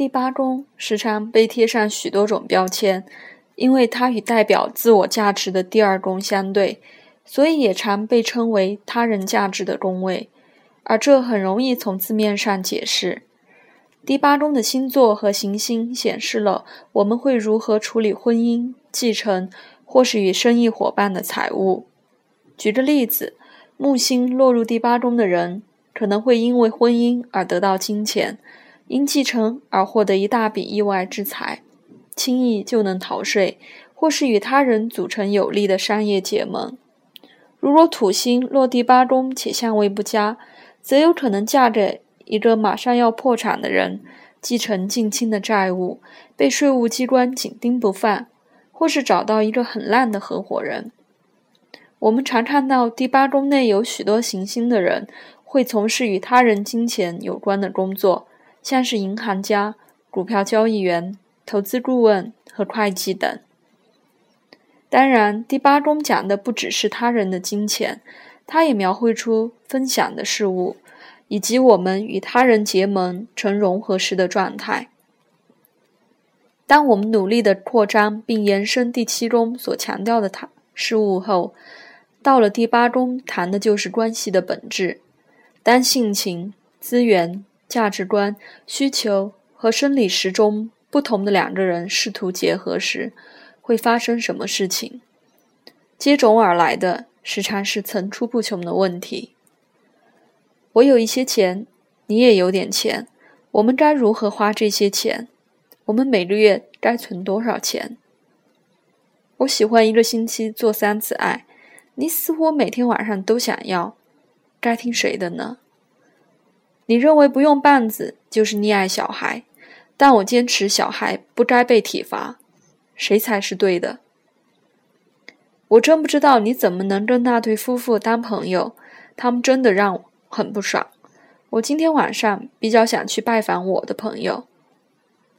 第八宫时常被贴上许多种标签，因为它与代表自我价值的第二宫相对，所以也常被称为他人价值的宫位。而这很容易从字面上解释。第八宫的星座和行星显示了我们会如何处理婚姻、继承或是与生意伙伴的财务。举个例子，木星落入第八宫的人可能会因为婚姻而得到金钱，因继承而获得一大笔意外之财，轻易就能逃税，或是与他人组成有利的商业结盟。如果土星落第八宫且相位不佳，则有可能嫁给一个马上要破产的人，继承近亲的债务，被税务机关紧盯不放，或是找到一个很烂的合伙人。我们常看到第八宫内有许多行星的人，会从事与他人金钱有关的工作，像是银行家、股票交易员、投资顾问和会计等。当然，第八宫讲的不只是他人的金钱。它也描绘出分享的事物，以及我们与他人结盟成融合时的状态。当我们努力的扩张并延伸第七宫所强调的他事物后，到了第八宫谈的就是关系的本质。当性情、资源、价值观、需求和生理时钟不同的两个人试图结合时，会发生什么事情？接踵而来的。时常是层出不穷的问题。我有一些钱，你也有点钱，我们该如何花这些钱？我们每个月该存多少钱？我喜欢一个星期做三次爱，你似乎每天晚上都想要，该听谁的呢？你认为不用棒子就是溺爱小孩，但我坚持小孩不该被体罚，谁才是对的？我真不知道你怎么能跟那对夫妇当朋友，他们真的让我很不爽。我今天晚上比较想去拜访我的朋友。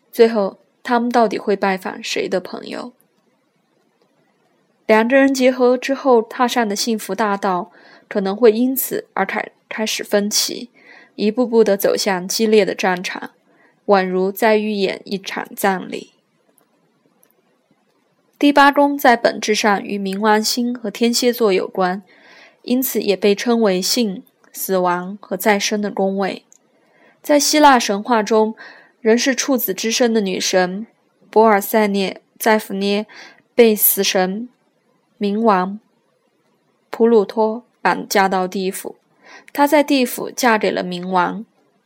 最后，他们到底会拜访谁的朋友？两个人结合之后踏上的幸福大道，可能会因此而开开始分歧，一步步的走向激烈的战场，宛如在预演一场葬礼。第八宫在本质上与冥王星和天蝎座有关，因此也被称为性、死亡和再生的宫位。在希腊神话中，仍是处子之身的女神博尔塞涅在弗涅被死神冥王普鲁托绑架到地府，她在地府嫁给了冥王，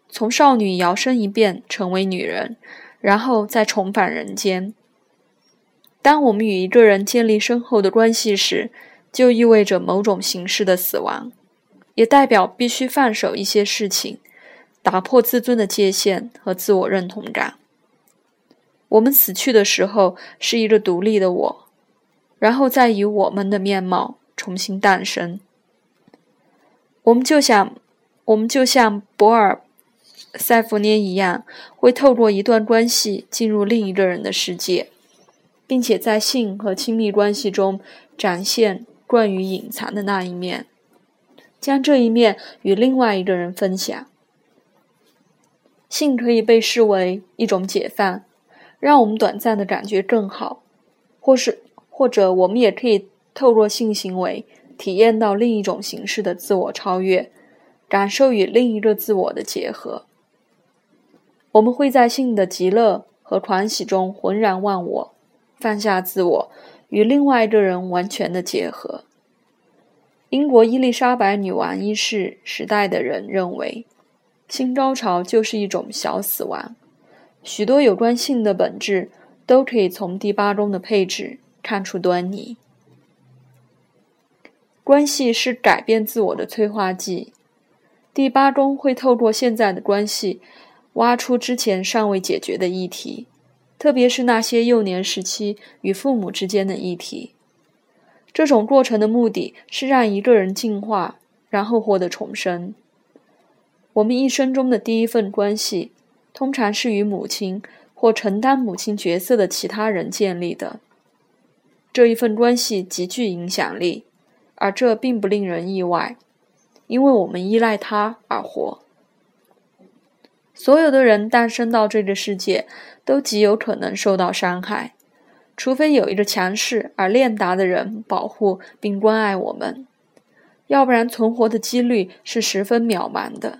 从少女摇身一变成为女人，然后再重返人间。当我们与一个人建立深厚的关系时，就意味着某种形式的死亡，也代表必须放手一些事情，打破自尊的界限和自我认同感。我们死去的时候是一个独立的我，然后再以我们的面貌重新诞生。我们就像，我们就像博尔塞弗涅一样，会透过一段关系进入另一个人的世界。并且在性和亲密关系中展现惯于隐藏的那一面，将这一面与另外一个人分享。性可以被视为一种解放，让我们短暂的感觉更好，或是或者我们也可以透过性行为体验到另一种形式的自我超越，感受与另一个自我的结合。我们会在性的极乐和狂喜中浑然忘我。放下自我，与另外一个人完全的结合。英国伊丽莎白女王一世时代的人认为，性高潮就是一种小死亡。许多有关性的本质都可以从第八宫的配置看出端倪。关系是改变自我的催化剂。第八宫会透过现在的关系，挖出之前尚未解决的议题。特别是那些幼年时期与父母之间的议题，这种过程的目的是让一个人进化，然后获得重生。我们一生中的第一份关系，通常是与母亲或承担母亲角色的其他人建立的。这一份关系极具影响力，而这并不令人意外，因为我们依赖它而活。所有的人诞生到这个世界，都极有可能受到伤害，除非有一个强势而练达的人保护并关爱我们，要不然存活的几率是十分渺茫的。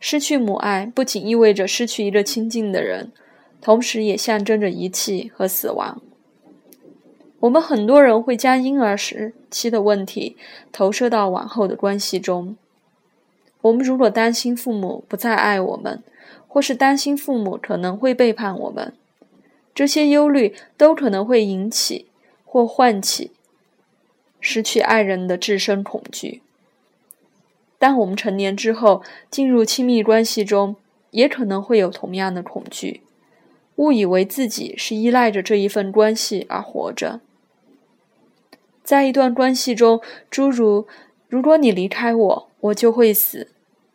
失去母爱不仅意味着失去一个亲近的人，同时也象征着遗弃和死亡。我们很多人会将婴儿时期的问题投射到往后的关系中。我们如果担心父母不再爱我们，或是担心父母可能会背叛我们，这些忧虑都可能会引起或唤起失去爱人的自身恐惧。当我们成年之后进入亲密关系中，也可能会有同样的恐惧，误以为自己是依赖着这一份关系而活着。在一段关系中，诸如“如果你离开我，我就会死”。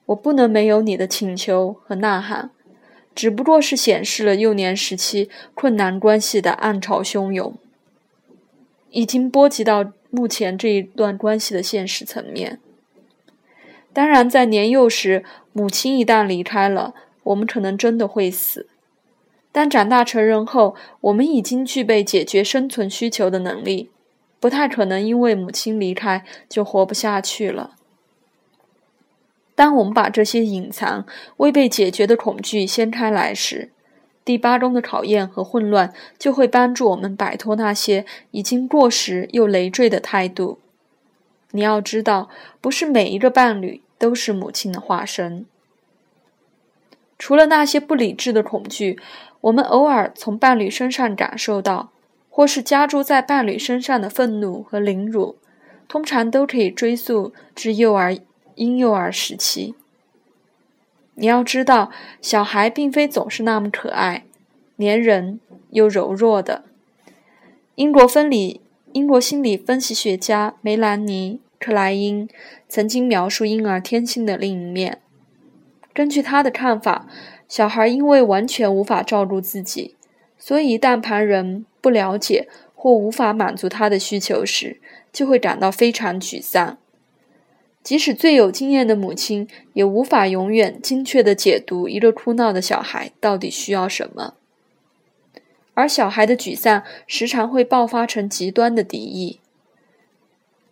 我不能没有你的请求和呐喊，只不过是显示了幼年时期困难关系的暗潮汹涌，已经波及到目前这一段关系的现实层面。当然，在年幼时，母亲一旦离开了，我们可能真的会死；但长大成人后，我们已经具备解决生存需求的能力，不太可能因为母亲离开就活不下去了。当我们把这些隐藏、未被解决的恐惧掀开来时，第八中的考验和混乱就会帮助我们摆脱那些已经过时又累赘的态度。你要知道，不是每一个伴侣都是母亲的化身。除了那些不理智的恐惧，我们偶尔从伴侣身上感受到，或是加诸在伴侣身上的愤怒和凌辱，通常都可以追溯至幼儿。婴幼儿时期，你要知道，小孩并非总是那么可爱、粘人又柔弱的。英国分理英国心理分析学家梅兰妮·克莱因曾经描述婴儿天性的另一面。根据他的看法，小孩因为完全无法照顾自己，所以一旦旁人不了解或无法满足他的需求时，就会感到非常沮丧。即使最有经验的母亲，也无法永远精确地解读一个哭闹的小孩到底需要什么。而小孩的沮丧时常会爆发成极端的敌意。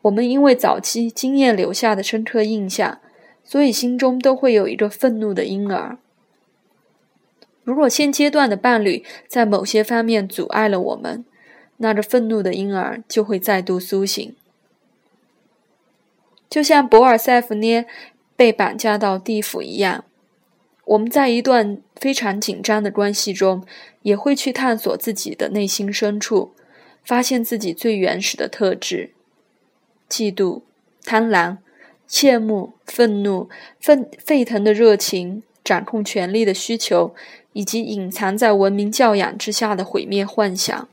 我们因为早期经验留下的深刻印象，所以心中都会有一个愤怒的婴儿。如果现阶段的伴侣在某些方面阻碍了我们，那个愤怒的婴儿就会再度苏醒。就像博尔塞夫涅被绑架到地府一样，我们在一段非常紧张的关系中，也会去探索自己的内心深处，发现自己最原始的特质：嫉妒、贪婪、羡慕、愤怒、愤沸腾的热情、掌控权力的需求，以及隐藏在文明教养之下的毁灭幻想。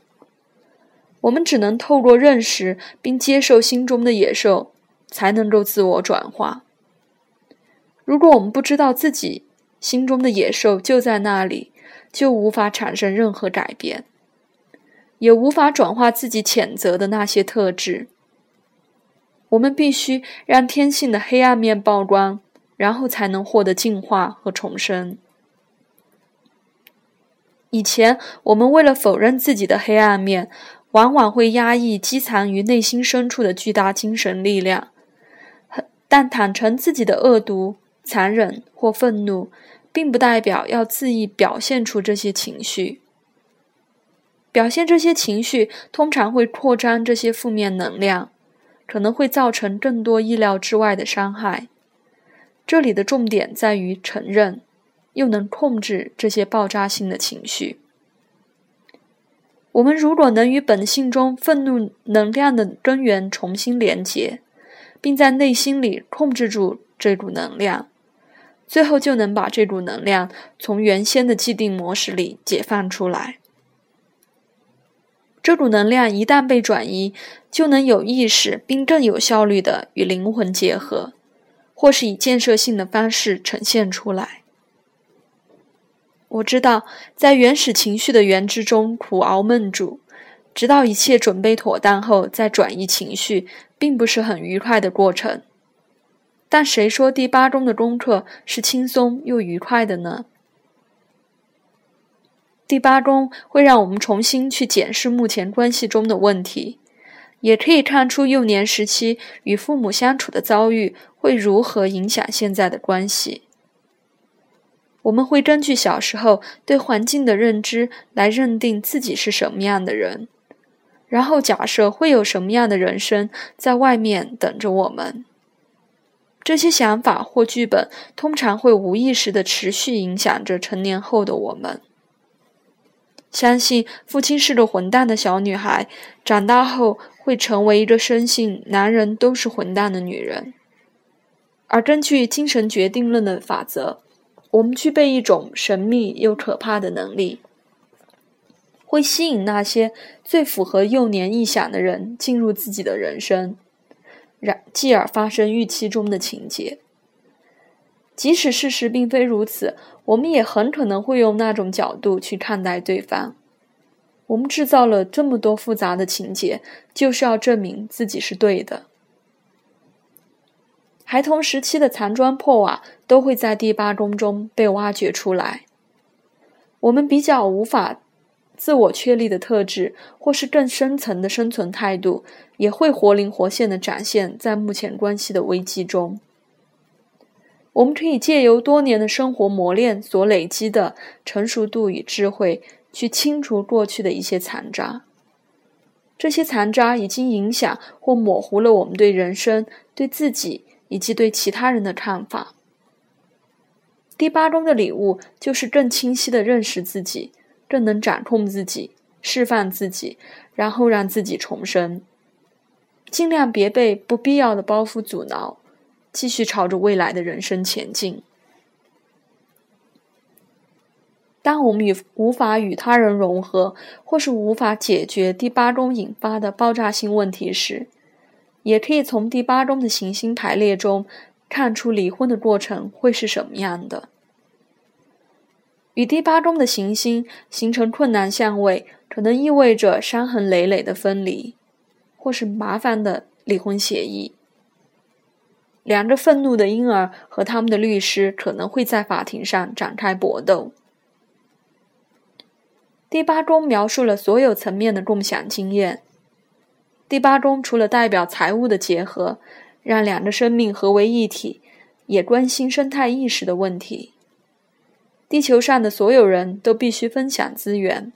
我们只能透过认识并接受心中的野兽。才能够自我转化。如果我们不知道自己心中的野兽就在那里，就无法产生任何改变，也无法转化自己谴责的那些特质。我们必须让天性的黑暗面曝光，然后才能获得净化和重生。以前，我们为了否认自己的黑暗面，往往会压抑积藏于内心深处的巨大精神力量。但坦诚自己的恶毒、残忍或愤怒，并不代表要恣意表现出这些情绪。表现这些情绪，通常会扩张这些负面能量，可能会造成更多意料之外的伤害。这里的重点在于承认，又能控制这些爆炸性的情绪。我们如果能与本性中愤怒能量的根源重新连结。并在内心里控制住这股能量，最后就能把这股能量从原先的既定模式里解放出来。这股能量一旦被转移，就能有意识并更有效率地与灵魂结合，或是以建设性的方式呈现出来。我知道，在原始情绪的原之中苦熬闷煮。直到一切准备妥当后再转移情绪，并不是很愉快的过程。但谁说第八宫的功课是轻松又愉快的呢？第八宫会让我们重新去检视目前关系中的问题，也可以看出幼年时期与父母相处的遭遇会如何影响现在的关系。我们会根据小时候对环境的认知来认定自己是什么样的人，然后假设会有什么样的人生在外面等着我们。这些想法或剧本通常会无意识地持续影响着成年后的我们。相信父亲是个混蛋的小女孩，长大后会成为一个深信男人都是混蛋的女人。而根据精神决定论的法则，我们具备一种神秘又可怕的能力，会吸引那些最符合幼年臆想的人进入自己的人生，然继而发生预期中的情节。即使事实并非如此。我们也很可能会用那种角度去看待对方。我们制造了这么多复杂的情节，就是要证明自己是对的。孩童时期的残砖破瓦都会在第八宫中被挖掘出来。我们比较无法自我确立的特质，或是更深层的生存态度，也会活灵活现的展现在目前关系的危机中。我们可以借由多年的生活磨练所累积的成熟度与智慧，去清除过去的一些残渣。这些残渣已经影响或模糊了我们对人生、对自己以及对其他人的看法。第八宫的礼物就是更清晰的认识自己，更能掌控自己，释放自己，然后让自己重生。尽量别被不必要的包袱阻挠。继续朝着未来的人生前进。当我们与无法与他人融合，或是无法解决第八宫引发的爆炸性问题时，也可以从第八宫的行星排列中看出离婚的过程会是什么样的。与第八宫的行星形成困难相位，可能意味着伤痕累累的分离，或是麻烦的离婚协议。两个愤怒的婴儿和他们的律师可能会在法庭上展开搏斗。第八宫描述了所有层面的共享经验。第八宫除了代表财务的结合，让两个生命合为一体，也关心生态意识的问题。地球上的所有人都必须分享资源。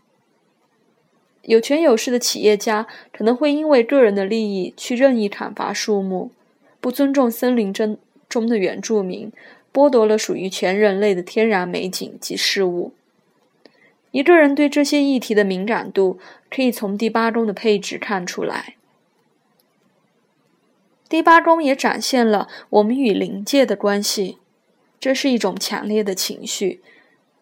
有权有势的企业家可能会因为个人的利益去任意砍伐树木。不尊重森林中中的原住民，剥夺了属于全人类的天然美景及事物。一个人对这些议题的敏感度，可以从第八宫的配置看出来。第八宫也展现了我们与灵界的关系，这是一种强烈的情绪，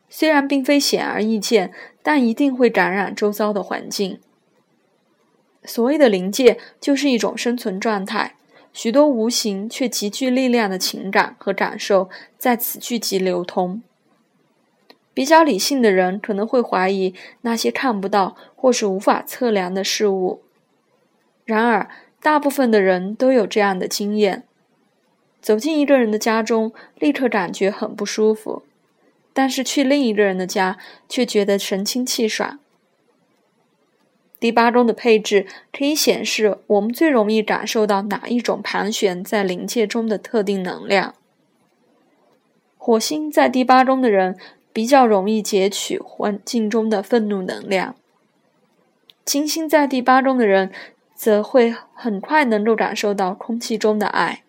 虽然并非显而易见，但一定会感染周遭的环境。所谓的灵界，就是一种生存状态。许多无形却极具力量的情感和感受在此聚集流通。比较理性的人可能会怀疑那些看不到或是无法测量的事物，然而大部分的人都有这样的经验：走进一个人的家中，立刻感觉很不舒服，但是去另一个人的家却觉得神清气爽。第八宫的配置可以显示我们最容易感受到哪一种盘旋在灵界中的特定能量。火星在第八宫的人比较容易截取环境中的愤怒能量，金星在第八宫的人则会很快能够感受到空气中的爱。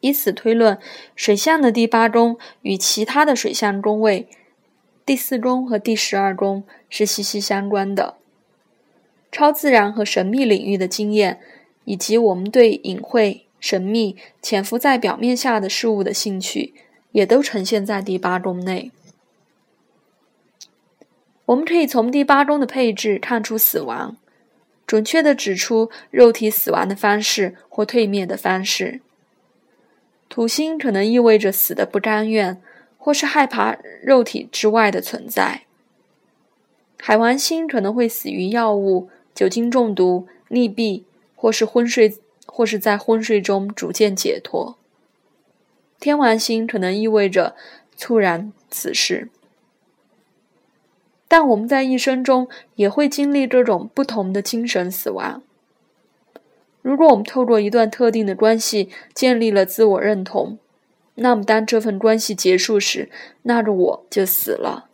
以此推论，水象的第八宫与其他的水象宫位。第四宫和第十二宫是息息相关的，超自然和神秘领域的经验，以及我们对隐晦、神秘、潜伏在表面下的事物的兴趣，也都呈现在第八宫内。我们可以从第八宫的配置看出死亡，准确的指出肉体死亡的方式或退灭的方式。土星可能意味着死的不甘愿。或是害怕肉体之外的存在。海王星可能会死于药物、酒精中毒、溺毙，或是昏睡或是在昏睡中逐渐解脱。天王星可能意味着猝然死世，但我们在一生中也会经历这种不同的精神死亡。如果我们透过一段特定的关系建立了自我认同，那么当这份关系结束时，那个我就死了。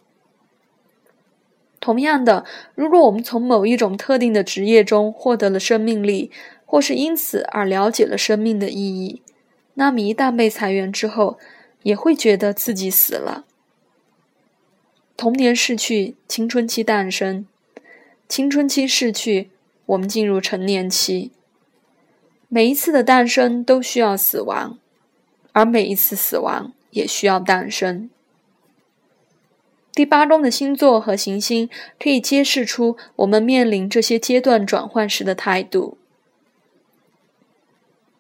同样的，如果我们从某一种特定的职业中获得了生命力，或是因此而了解了生命的意义，那么一旦被裁员之后，也会觉得自己死了。童年逝去，青春期诞生；青春期逝去，我们进入成年期。每一次的诞生都需要死亡，而每一次死亡也需要诞生。第八宫的星座和行星可以揭示出我们面临这些阶段转换时的态度。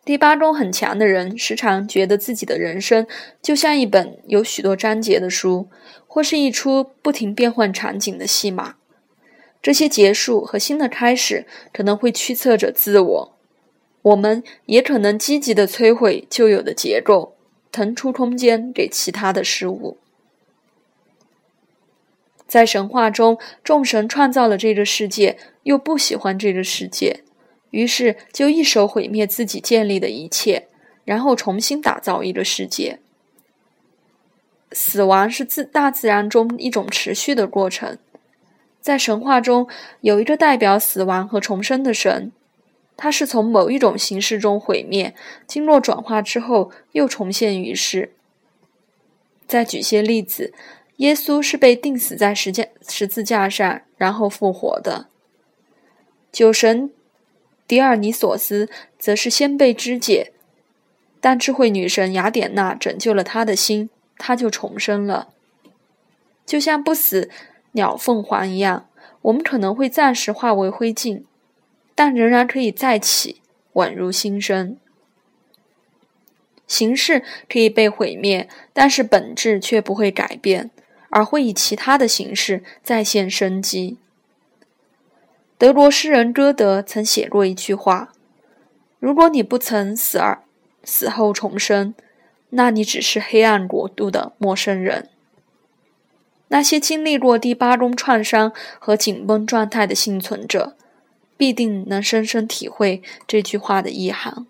第八宫很强的人，时常觉得自己的人生就像一本有许多章节的书，或是一出不停变换场景的戏码。这些结束和新的开始可能会驱策着自我，我们也可能积极的摧毁旧有的结构，腾出空间给其他的事物。在神话中，众神创造了这个世界，又不喜欢这个世界。于是就一手毁灭自己建立的一切，然后重新打造一个世界。死亡是自大自然中一种持续的过程。在神话中有一个代表死亡和重生的神，他是从某一种形式中毁灭，经过转化之后又重现于世。再举些例子，耶稣是被钉死在十架十字架上，然后复活的。酒神。迪尔尼索斯则是先被肢解，但智慧女神雅典娜拯救了他的心，他就重生了。就像不死鸟凤凰一样，我们可能会暂时化为灰烬，但仍然可以再起，宛如新生。形式可以被毁灭，但是本质却不会改变，而会以其他的形式再现生机。德国诗人歌德曾写过一句话：“如果你不曾死而死后重生，那你只是黑暗国度的陌生人。”那些经历过第八宫创伤和紧绷状态的幸存者，必定能深深体会这句话的意涵。